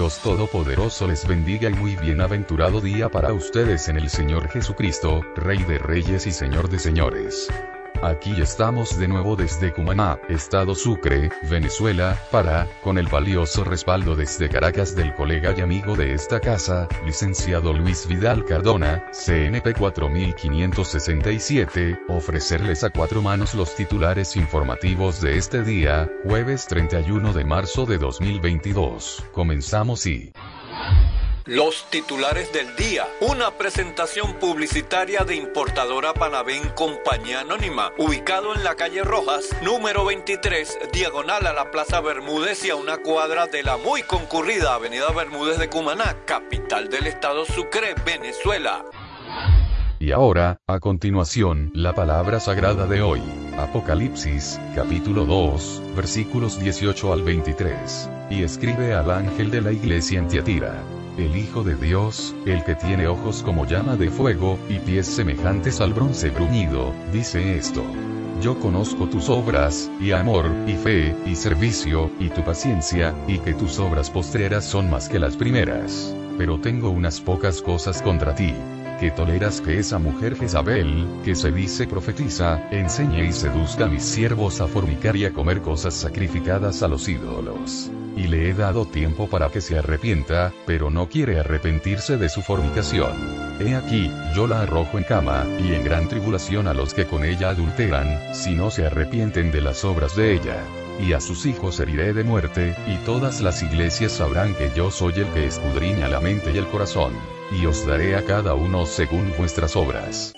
Dios Todopoderoso les bendiga y muy bienaventurado día para ustedes en el Señor Jesucristo, Rey de Reyes y Señor de Señores. Aquí estamos de nuevo desde Cumaná, Estado Sucre, Venezuela, para, con el valioso respaldo desde Caracas del colega y amigo de esta casa, licenciado Luis Vidal Cardona, CNP 4567, ofrecerles a cuatro manos los titulares informativos de este día, jueves 31 de marzo de 2022. Comenzamos y... Los titulares del día. Una presentación publicitaria de importadora Panavén Compañía Anónima, ubicado en la calle Rojas, número 23, diagonal a la Plaza Bermúdez y a una cuadra de la muy concurrida Avenida Bermúdez de Cumaná, capital del estado Sucre, Venezuela. Y ahora, a continuación, la palabra sagrada de hoy. Apocalipsis, capítulo 2, versículos 18 al 23. Y escribe al ángel de la iglesia en Tiatira el Hijo de Dios, el que tiene ojos como llama de fuego, y pies semejantes al bronce bruñido, dice esto. Yo conozco tus obras, y amor, y fe, y servicio, y tu paciencia, y que tus obras postreras son más que las primeras. Pero tengo unas pocas cosas contra ti que toleras que esa mujer Jezabel, que se dice profetiza, enseñe y seduzca a mis siervos a fornicar y a comer cosas sacrificadas a los ídolos. Y le he dado tiempo para que se arrepienta, pero no quiere arrepentirse de su fornicación. He aquí, yo la arrojo en cama, y en gran tribulación a los que con ella adulteran, si no se arrepienten de las obras de ella y a sus hijos heriré de muerte, y todas las iglesias sabrán que yo soy el que escudriña la mente y el corazón, y os daré a cada uno según vuestras obras.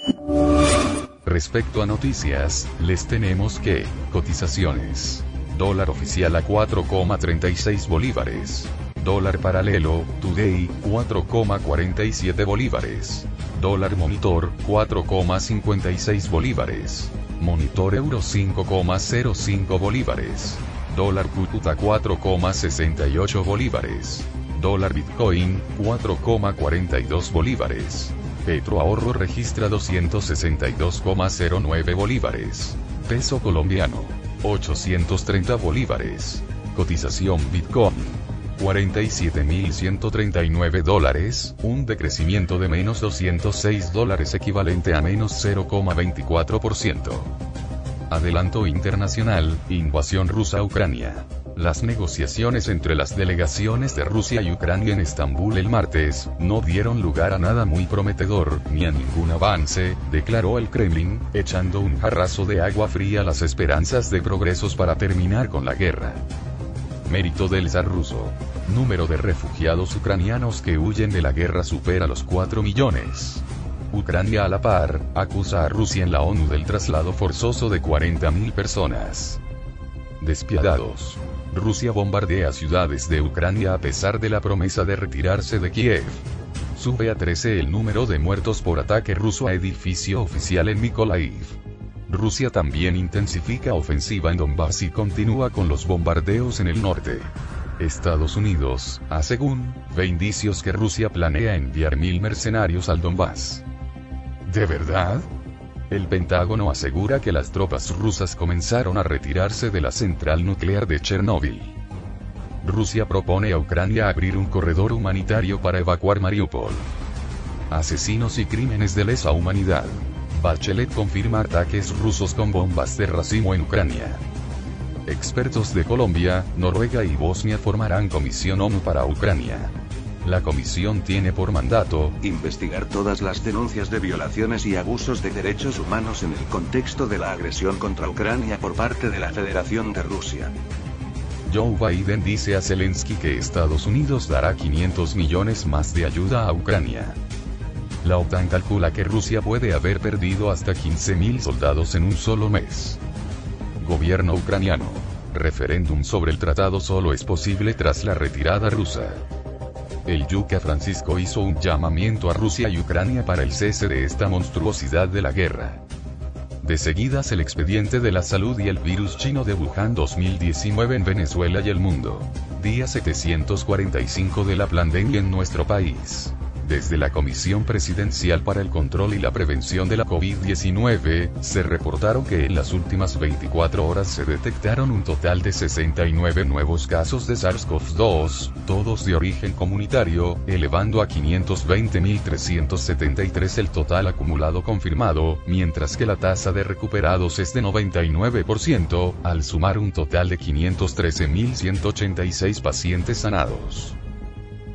Respecto a noticias, les tenemos que, cotizaciones. Dólar oficial a 4,36 bolívares. Dólar paralelo, Today, 4,47 bolívares. Dólar monitor, 4,56 bolívares. Monitor euro 5,05 bolívares. Dólar Cúcuta 4,68 bolívares. Dólar Bitcoin, 4,42 bolívares. Petro Ahorro registra 262,09 bolívares. Peso colombiano, 830 bolívares. Cotización Bitcoin. 47.139 dólares, un decrecimiento de menos 206 dólares equivalente a menos 0,24%. Adelanto internacional, invasión rusa a Ucrania. Las negociaciones entre las delegaciones de Rusia y Ucrania en Estambul el martes, no dieron lugar a nada muy prometedor, ni a ningún avance, declaró el Kremlin, echando un jarrazo de agua fría a las esperanzas de progresos para terminar con la guerra. Mérito del zar ruso. Número de refugiados ucranianos que huyen de la guerra supera los 4 millones. Ucrania a la par, acusa a Rusia en la ONU del traslado forzoso de 40.000 personas. Despiadados. Rusia bombardea ciudades de Ucrania a pesar de la promesa de retirarse de Kiev. Sube a 13 el número de muertos por ataque ruso a edificio oficial en Mykolaiv. Rusia también intensifica ofensiva en Donbass y continúa con los bombardeos en el norte. Estados Unidos, según, ve indicios que Rusia planea enviar mil mercenarios al Donbass. ¿De verdad? El Pentágono asegura que las tropas rusas comenzaron a retirarse de la central nuclear de Chernóbil. Rusia propone a Ucrania abrir un corredor humanitario para evacuar Mariupol. Asesinos y crímenes de lesa humanidad. Bachelet confirma ataques rusos con bombas de racimo en Ucrania. Expertos de Colombia, Noruega y Bosnia formarán comisión ONU para Ucrania. La comisión tiene por mandato investigar todas las denuncias de violaciones y abusos de derechos humanos en el contexto de la agresión contra Ucrania por parte de la Federación de Rusia. Joe Biden dice a Zelensky que Estados Unidos dará 500 millones más de ayuda a Ucrania. La OTAN calcula que Rusia puede haber perdido hasta 15.000 soldados en un solo mes. Gobierno ucraniano. Referéndum sobre el tratado solo es posible tras la retirada rusa. el Yuca Francisco hizo un llamamiento a Rusia y Ucrania para el cese de esta monstruosidad de la guerra. De seguidas el expediente de la salud y el virus chino de Wuhan 2019 en Venezuela y el mundo. Día 745 de la pandemia en nuestro país. Desde la Comisión Presidencial para el Control y la Prevención de la COVID-19, se reportaron que en las últimas 24 horas se detectaron un total de 69 nuevos casos de SARS-CoV-2, todos de origen comunitario, elevando a 520.373 el total acumulado confirmado, mientras que la tasa de recuperados es de 99%, al sumar un total de 513.186 pacientes sanados.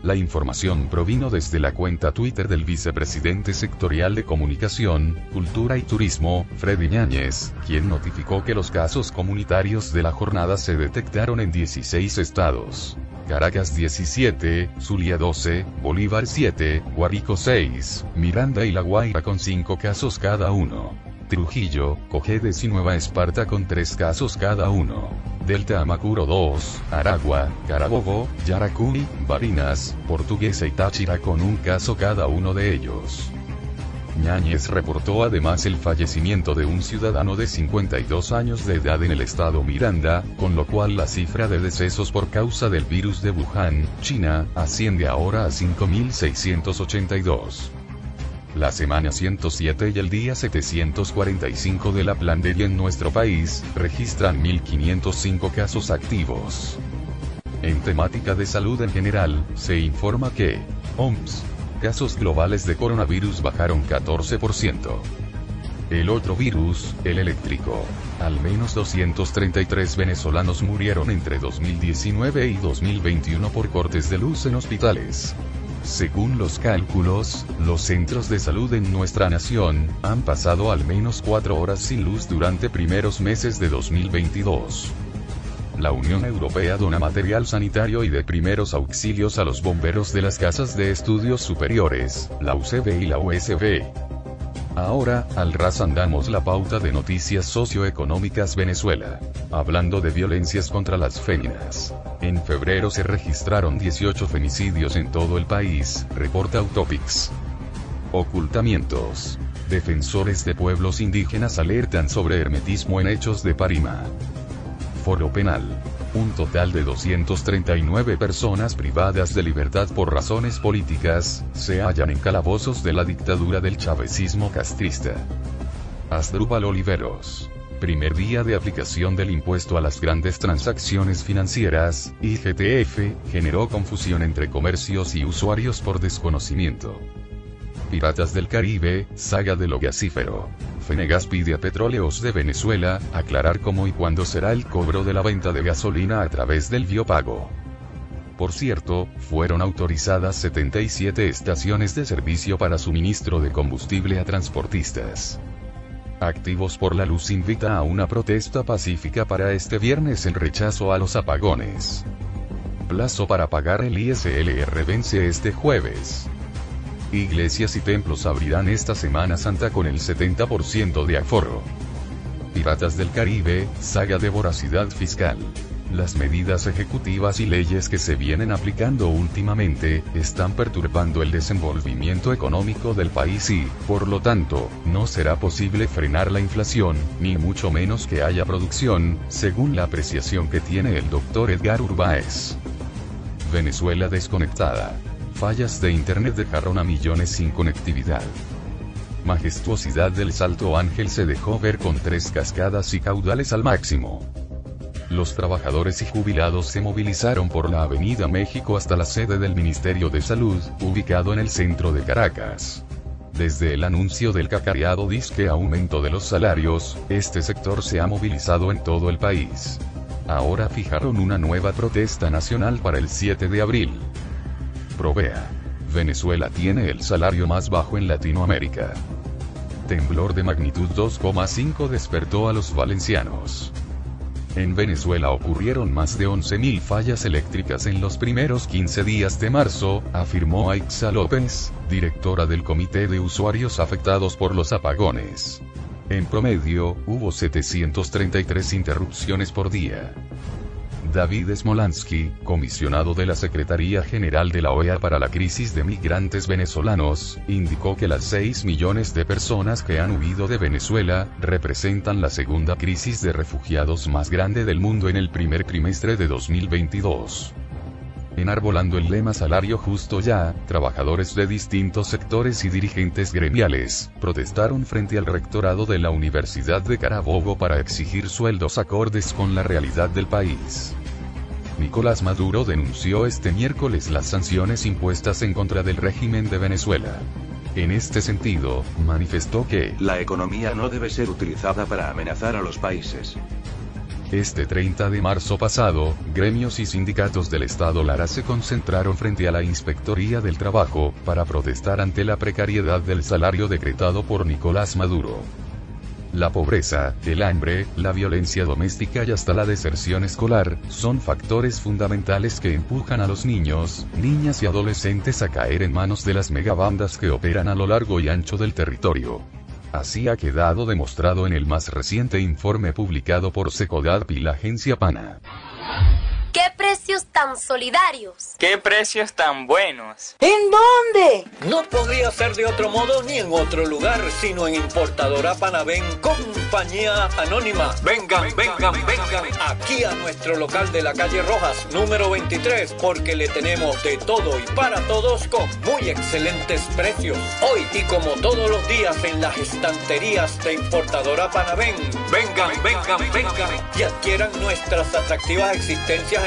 La información provino desde la cuenta Twitter del vicepresidente sectorial de Comunicación, Cultura y Turismo, Freddy Ñáñez, quien notificó que los casos comunitarios de la jornada se detectaron en 16 estados. Caracas 17, Zulia 12, Bolívar 7, Guarico 6, Miranda y La Guaira con 5 casos cada uno. Trujillo, Cojedes y Nueva Esparta con 3 casos cada uno. Delta Amacuro 2, Aragua, Carabobo, Yaracuy, Barinas, Portuguesa y Táchira con un caso cada uno de ellos. Ñáñez reportó además el fallecimiento de un ciudadano de 52 años de edad en el estado Miranda, con lo cual la cifra de decesos por causa del virus de Wuhan, China, asciende ahora a 5.682. La semana 107 y el día 745 de la pandemia en nuestro país, registran 1.505 casos activos. En temática de salud en general, se informa que, OMS, casos globales de coronavirus bajaron 14%. El otro virus, el eléctrico. Al menos 233 venezolanos murieron entre 2019 y 2021 por cortes de luz en hospitales. Según los cálculos, los centros de salud en nuestra nación han pasado al menos cuatro horas sin luz durante primeros meses de 2022. La Unión Europea dona material sanitario y de primeros auxilios a los bomberos de las casas de estudios superiores, la UCB y la USB. Ahora, al ras andamos la pauta de noticias socioeconómicas Venezuela. Hablando de violencias contra las féminas. En febrero se registraron 18 femicidios en todo el país, reporta Autopics. Ocultamientos. Defensores de pueblos indígenas alertan sobre hermetismo en hechos de Parima. Foro Penal. Un total de 239 personas privadas de libertad por razones políticas, se hallan en calabozos de la dictadura del chavecismo castrista. Asdrúbal Oliveros. Primer día de aplicación del impuesto a las grandes transacciones financieras, IGTF, generó confusión entre comercios y usuarios por desconocimiento. Piratas del Caribe, saga de lo gasífero. Fenegas pide a Petróleos de Venezuela, aclarar cómo y cuándo será el cobro de la venta de gasolina a través del biopago. Por cierto, fueron autorizadas 77 estaciones de servicio para suministro de combustible a transportistas. Activos por la Luz invita a una protesta pacífica para este viernes en rechazo a los apagones. Plazo para pagar el ISLR vence este jueves. Iglesias y templos abrirán esta Semana Santa con el 70% de aforo. Piratas del Caribe, saga de voracidad fiscal. Las medidas ejecutivas y leyes que se vienen aplicando últimamente, están perturbando el desenvolvimiento económico del país y, por lo tanto, no será posible frenar la inflación, ni mucho menos que haya producción, según la apreciación que tiene el doctor Edgar Urbáez. Venezuela desconectada. Fallas de Internet dejaron a millones sin conectividad. Majestuosidad del Salto Ángel se dejó ver con tres cascadas y caudales al máximo. Los trabajadores y jubilados se movilizaron por la Avenida México hasta la sede del Ministerio de Salud, ubicado en el centro de Caracas. Desde el anuncio del cacareado disque aumento de los salarios, este sector se ha movilizado en todo el país. Ahora fijaron una nueva protesta nacional para el 7 de abril. Provea. Venezuela tiene el salario más bajo en Latinoamérica. Temblor de magnitud 2,5 despertó a los valencianos. En Venezuela ocurrieron más de 11.000 fallas eléctricas en los primeros 15 días de marzo, afirmó Aixa López, directora del Comité de Usuarios Afectados por los Apagones. En promedio, hubo 733 interrupciones por día. David Smolansky, comisionado de la Secretaría General de la OEA para la crisis de migrantes venezolanos, indicó que las 6 millones de personas que han huido de Venezuela representan la segunda crisis de refugiados más grande del mundo en el primer trimestre de 2022. Enarbolando el lema salario justo ya, trabajadores de distintos sectores y dirigentes gremiales, protestaron frente al rectorado de la Universidad de Carabobo para exigir sueldos acordes con la realidad del país. Nicolás Maduro denunció este miércoles las sanciones impuestas en contra del régimen de Venezuela. En este sentido, manifestó que la economía no debe ser utilizada para amenazar a los países. Este 30 de marzo pasado, gremios y sindicatos del Estado Lara se concentraron frente a la Inspectoría del Trabajo, para protestar ante la precariedad del salario decretado por Nicolás Maduro. La pobreza, el hambre, la violencia doméstica y hasta la deserción escolar, son factores fundamentales que empujan a los niños, niñas y adolescentes a caer en manos de las megabandas que operan a lo largo y ancho del territorio. Así ha quedado demostrado en el más reciente informe publicado por Secodap y la agencia PANA. ¡Qué precios tan solidarios! ¡Qué precios tan buenos! ¿En dónde? No podría ser de otro modo ni en otro lugar, sino en Importadora Panavén, compañía anónima. Vengan, vengan, vengan aquí a nuestro local de la calle Rojas, número 23, porque le tenemos de todo y para todos con muy excelentes precios. Hoy y como todos los días en las estanterías de Importadora Panavén, vengan, vengan, vengan y adquieran nuestras atractivas existencias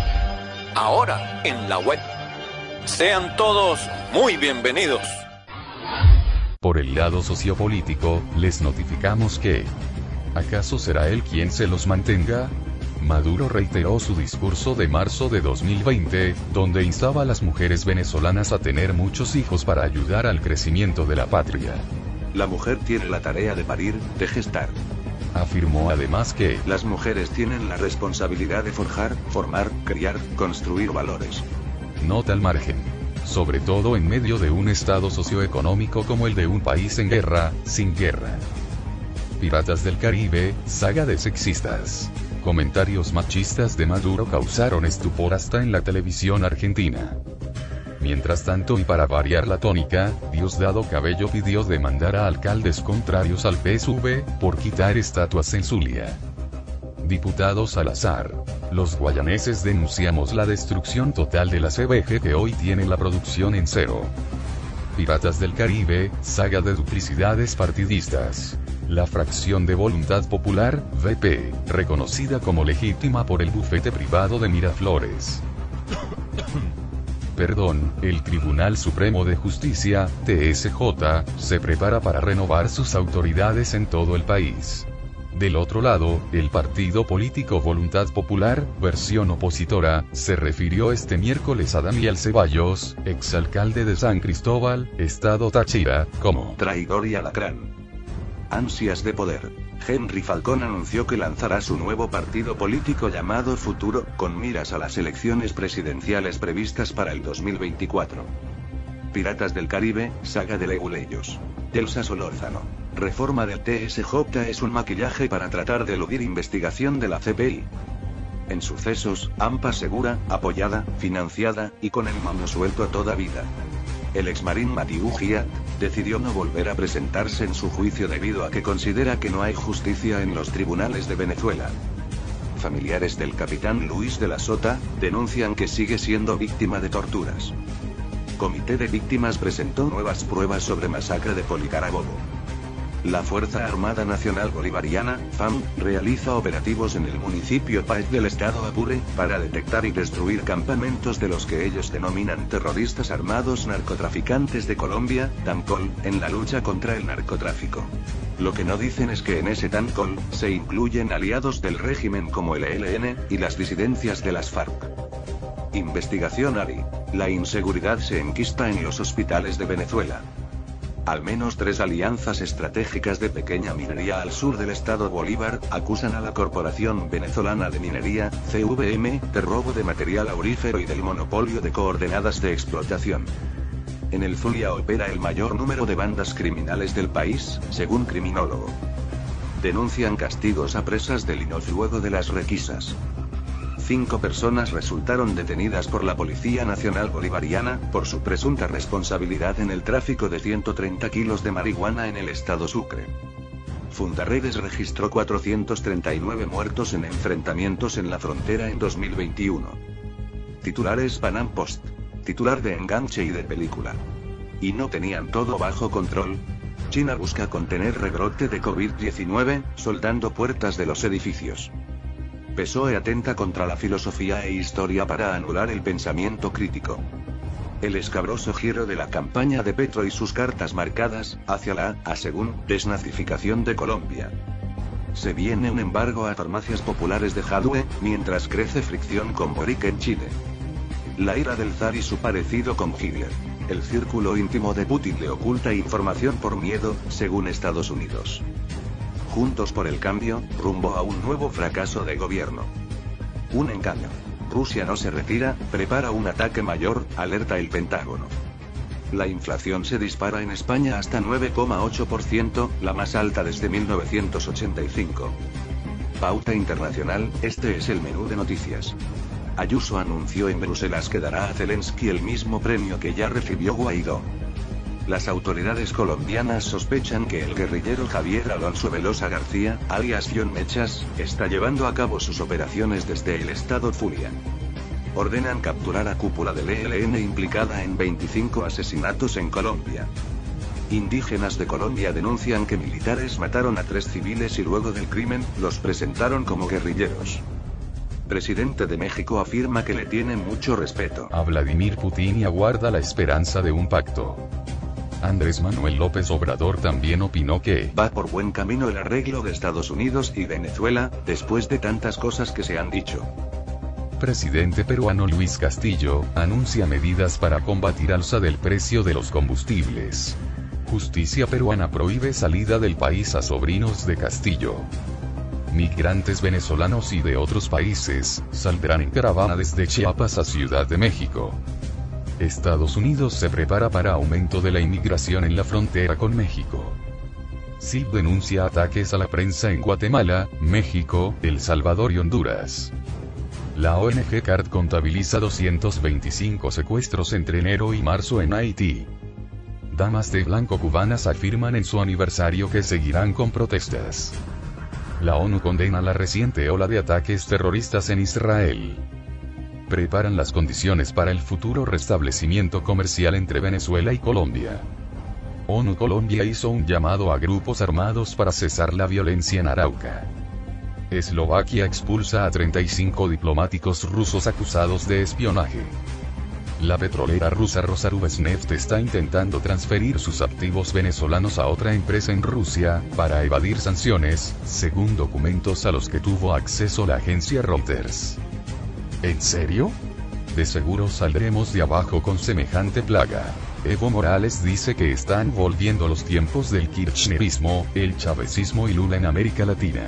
Ahora en la web. Sean todos muy bienvenidos. Por el lado sociopolítico, les notificamos que... ¿Acaso será él quien se los mantenga? Maduro reiteró su discurso de marzo de 2020, donde instaba a las mujeres venezolanas a tener muchos hijos para ayudar al crecimiento de la patria. La mujer tiene la tarea de parir, de gestar. Afirmó además que Las mujeres tienen la responsabilidad de forjar, formar, criar, construir valores. nota al margen. Sobre todo en medio de un estado socioeconómico como el de un país en guerra, sin guerra. Piratas del Caribe, saga de sexistas. Comentarios machistas de Maduro causaron estupor hasta en la televisión argentina. Mientras tanto y para variar la tónica, Diosdado Cabello pidió demandar a alcaldes contrarios al PSV, por quitar estatuas en Zulia. Diputado Salazar. Los guayaneses denunciamos la destrucción total de la CBG que hoy tiene la producción en cero. Piratas del Caribe, saga de duplicidades partidistas. La fracción de Voluntad Popular, VP, reconocida como legítima por el bufete privado de Miraflores. Perdón, el Tribunal Supremo de Justicia, TSJ, se prepara para renovar sus autoridades en todo el país. Del otro lado, el partido político Voluntad Popular, versión opositora, se refirió este miércoles a Daniel Ceballos, exalcalde de San Cristóbal, Estado Táchira, como Traidor y alacrán. Ansias de poder. Henry Falcón anunció que lanzará su nuevo partido político llamado Futuro, con miras a las elecciones presidenciales previstas para el 2024. Piratas del Caribe, saga de Leguleyos. Elsa Solórzano. Reforma del TSJ es un maquillaje para tratar de eludir investigación de la CPI. En sucesos, AMPA segura, apoyada, financiada, y con el mano suelto a toda vida. El exmarín Matiu Giat, decidió no volver a presentarse en su juicio debido a que considera que no hay justicia en los tribunales de Venezuela. Familiares del capitán Luis de la Sota, denuncian que sigue siendo víctima de torturas. Comité de Víctimas presentó nuevas pruebas sobre masacre de Policarabobo. La Fuerza Armada Nacional Bolivariana, FAM, realiza operativos en el municipio Paz del estado Apure, para detectar y destruir campamentos de los que ellos denominan terroristas armados narcotraficantes de Colombia, TAMCOL, en la lucha contra el narcotráfico. Lo que no dicen es que en ese TAMCOL, se incluyen aliados del régimen como el ELN, y las disidencias de las FARC. Investigación ARI. La inseguridad se enquista en los hospitales de Venezuela. Al menos tres alianzas estratégicas de pequeña minería al sur del estado Bolívar, acusan a la Corporación Venezolana de Minería, CVM, de robo de material aurífero y del monopolio de coordenadas de explotación. En el Zulia opera el mayor número de bandas criminales del país, según criminólogo. Denuncian castigos a presas del INOF luego de las requisas. Cinco personas resultaron detenidas por la Policía Nacional Bolivariana, por su presunta responsabilidad en el tráfico de 130 kilos de marihuana en el estado Sucre. Fundaredes registró 439 muertos en enfrentamientos en la frontera en 2021. Titulares Panam Post. Titular de enganche y de película. ¿Y no tenían todo bajo control? China busca contener rebrote de COVID-19, soldando puertas de los edificios. PSOE atenta contra la filosofía e historia para anular el pensamiento crítico. El escabroso giro de la campaña de Petro y sus cartas marcadas, hacia la, a según, desnazificación de Colombia. Se viene un embargo a farmacias populares de Jadwe, mientras crece fricción con Boric en Chile. La ira del zar y su parecido con Hitler. El círculo íntimo de Putin le oculta información por miedo, según Estados Unidos. Juntos por el cambio, rumbo a un nuevo fracaso de gobierno. Un engaño. Rusia no se retira, prepara un ataque mayor, alerta el Pentágono. La inflación se dispara en España hasta 9,8%, la más alta desde 1985. Pauta Internacional, este es el menú de noticias. Ayuso anunció en Bruselas que dará a Zelensky el mismo premio que ya recibió Guaidó. Las autoridades colombianas sospechan que el guerrillero Javier Alonso Velosa García, alias John Mechas, está llevando a cabo sus operaciones desde el estado Zulia. Ordenan capturar a cúpula del ELN implicada en 25 asesinatos en Colombia. Indígenas de Colombia denuncian que militares mataron a tres civiles y luego del crimen, los presentaron como guerrilleros. Presidente de México afirma que le tiene mucho respeto a Vladimir Putin y aguarda la esperanza de un pacto. Andrés Manuel López Obrador también opinó que va por buen camino el arreglo de Estados Unidos y Venezuela, después de tantas cosas que se han dicho. Presidente peruano Luis Castillo, anuncia medidas para combatir alza del precio de los combustibles. Justicia peruana prohíbe salida del país a sobrinos de Castillo. Migrantes venezolanos y de otros países, saldrán en caravana desde Chiapas a Ciudad de México. Estados Unidos se prepara para aumento de la inmigración en la frontera con México. CIP denuncia ataques a la prensa en Guatemala, México, El Salvador y Honduras. La ONG CART contabiliza 225 secuestros entre enero y marzo en Haití. Damas de blanco cubanas afirman en su aniversario que seguirán con protestas. La ONU condena la reciente ola de ataques terroristas en Israel preparan las condiciones para el futuro restablecimiento comercial entre Venezuela y Colombia. ONU Colombia hizo un llamado a grupos armados para cesar la violencia en Arauca. Eslovaquia expulsa a 35 diplomáticos rusos acusados de espionaje. La petrolera rusa Rosarubesneft está intentando transferir sus activos venezolanos a otra empresa en Rusia, para evadir sanciones, según documentos a los que tuvo acceso la agencia Reuters. ¿En serio? De seguro saldremos de abajo con semejante plaga. Evo Morales dice que están volviendo los tiempos del kirchnerismo, el chavecismo y Lula en América Latina.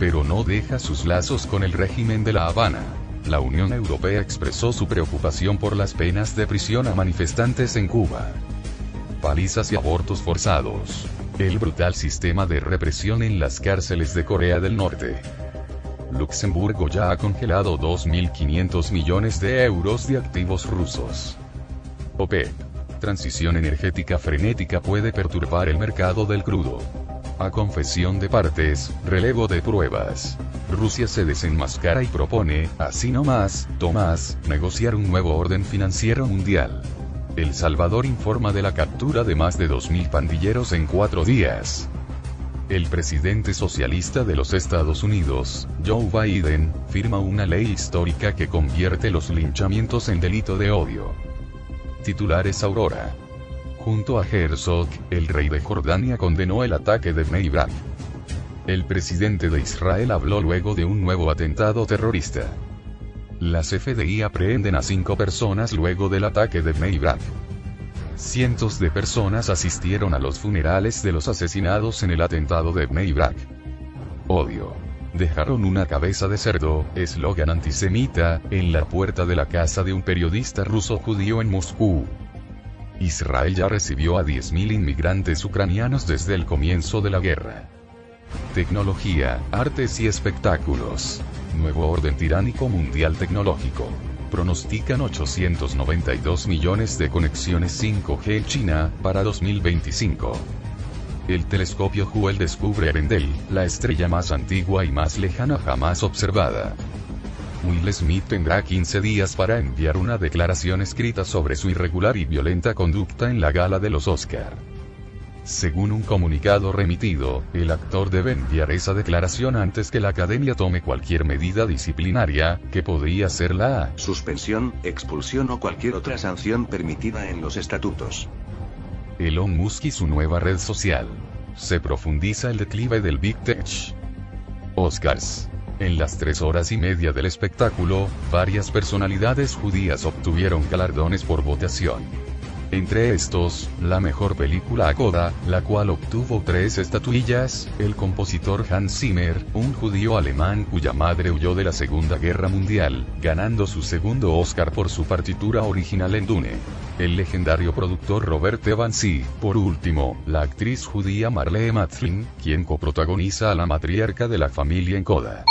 Pero no deja sus lazos con el régimen de La Habana. La Unión Europea expresó su preocupación por las penas de prisión a manifestantes en Cuba. Palizas y abortos forzados. El brutal sistema de represión en las cárceles de Corea del Norte. Luxemburgo ya ha congelado 2.500 millones de euros de activos rusos. OPEP. Transición energética frenética puede perturbar el mercado del crudo. A confesión de partes, relevo de pruebas. Rusia se desenmascara y propone, así nomás, Tomás, negociar un nuevo orden financiero mundial. El Salvador informa de la captura de más de 2.000 pandilleros en cuatro días. El presidente socialista de los Estados Unidos, Joe Biden, firma una ley histórica que convierte los linchamientos en delito de odio. Titulares Aurora. Junto a Herzog, el rey de Jordania condenó el ataque de Meibrak. El presidente de Israel habló luego de un nuevo atentado terrorista. Las FDI aprehenden a cinco personas luego del ataque de Meibrak. Cientos de personas asistieron a los funerales de los asesinados en el atentado de Meibrak. Odio. Dejaron una cabeza de cerdo, eslogan antisemita, en la puerta de la casa de un periodista ruso judío en Moscú. Israel ya recibió a 10.000 inmigrantes ucranianos desde el comienzo de la guerra. Tecnología, artes y espectáculos. Nuevo orden tiránico mundial tecnológico. Pronostican 892 millones de conexiones 5G en China para 2025. El telescopio Hubble descubre Arendelle, la estrella más antigua y más lejana jamás observada. Will Smith tendrá 15 días para enviar una declaración escrita sobre su irregular y violenta conducta en la gala de los Oscar. Según un comunicado remitido, el actor debe enviar esa declaración antes que la academia tome cualquier medida disciplinaria, que podría ser la suspensión, expulsión o cualquier otra sanción permitida en los estatutos. Elon Musk y su nueva red social. Se profundiza el declive del Big Tech. Oscars. En las tres horas y media del espectáculo, varias personalidades judías obtuvieron galardones por votación. Entre estos, la mejor película a Coda, la cual obtuvo tres estatuillas, el compositor Hans Zimmer, un judío alemán cuya madre huyó de la Segunda Guerra Mundial, ganando su segundo Oscar por su partitura original en Dune. El legendario productor Robert Evans y, por último, la actriz judía Marlee Matlin, quien coprotagoniza a la matriarca de la familia en Coda.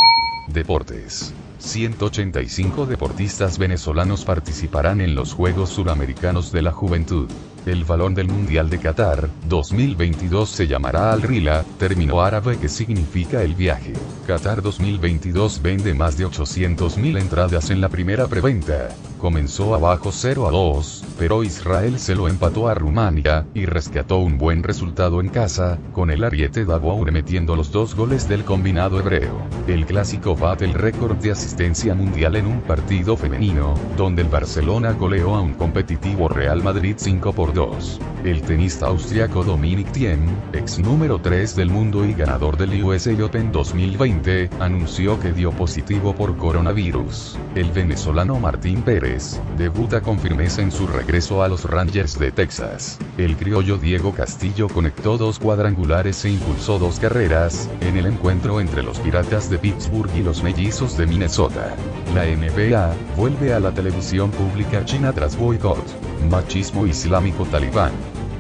Deportes. 185 deportistas venezolanos participarán en los Juegos Suramericanos de la Juventud. El balón del Mundial de Qatar, 2022 se llamará Al-Rila, término árabe que significa el viaje. Qatar 2022 vende más de 800.000 entradas en la primera preventa. Comenzó abajo 0 a 2, pero Israel se lo empató a Rumania, y rescató un buen resultado en casa, con el ariete Dabour metiendo los dos goles del combinado hebreo. El clásico bate el récord de asistencia mundial en un partido femenino, donde el Barcelona goleó a un competitivo Real Madrid 5 por 2. El tenista austriaco Dominic Thiem, ex número 3 del mundo y ganador del USA Open 2020, anunció que dio positivo por coronavirus. El venezolano Martín Pérez, debuta con firmeza en su regreso a los Rangers de Texas. El criollo Diego Castillo conectó dos cuadrangulares e impulsó dos carreras, en el encuentro entre los Piratas de Pittsburgh y los Mellizos de Minnesota. La NBA, vuelve a la televisión pública china tras boicot. Machismo islámico talibán.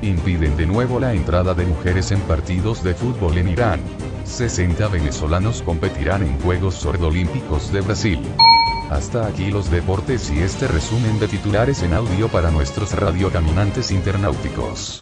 Impiden de nuevo la entrada de mujeres en partidos de fútbol en Irán. 60 venezolanos competirán en Juegos Sordolímpicos de Brasil. Hasta aquí los deportes y este resumen de titulares en audio para nuestros radiocaminantes internauticos.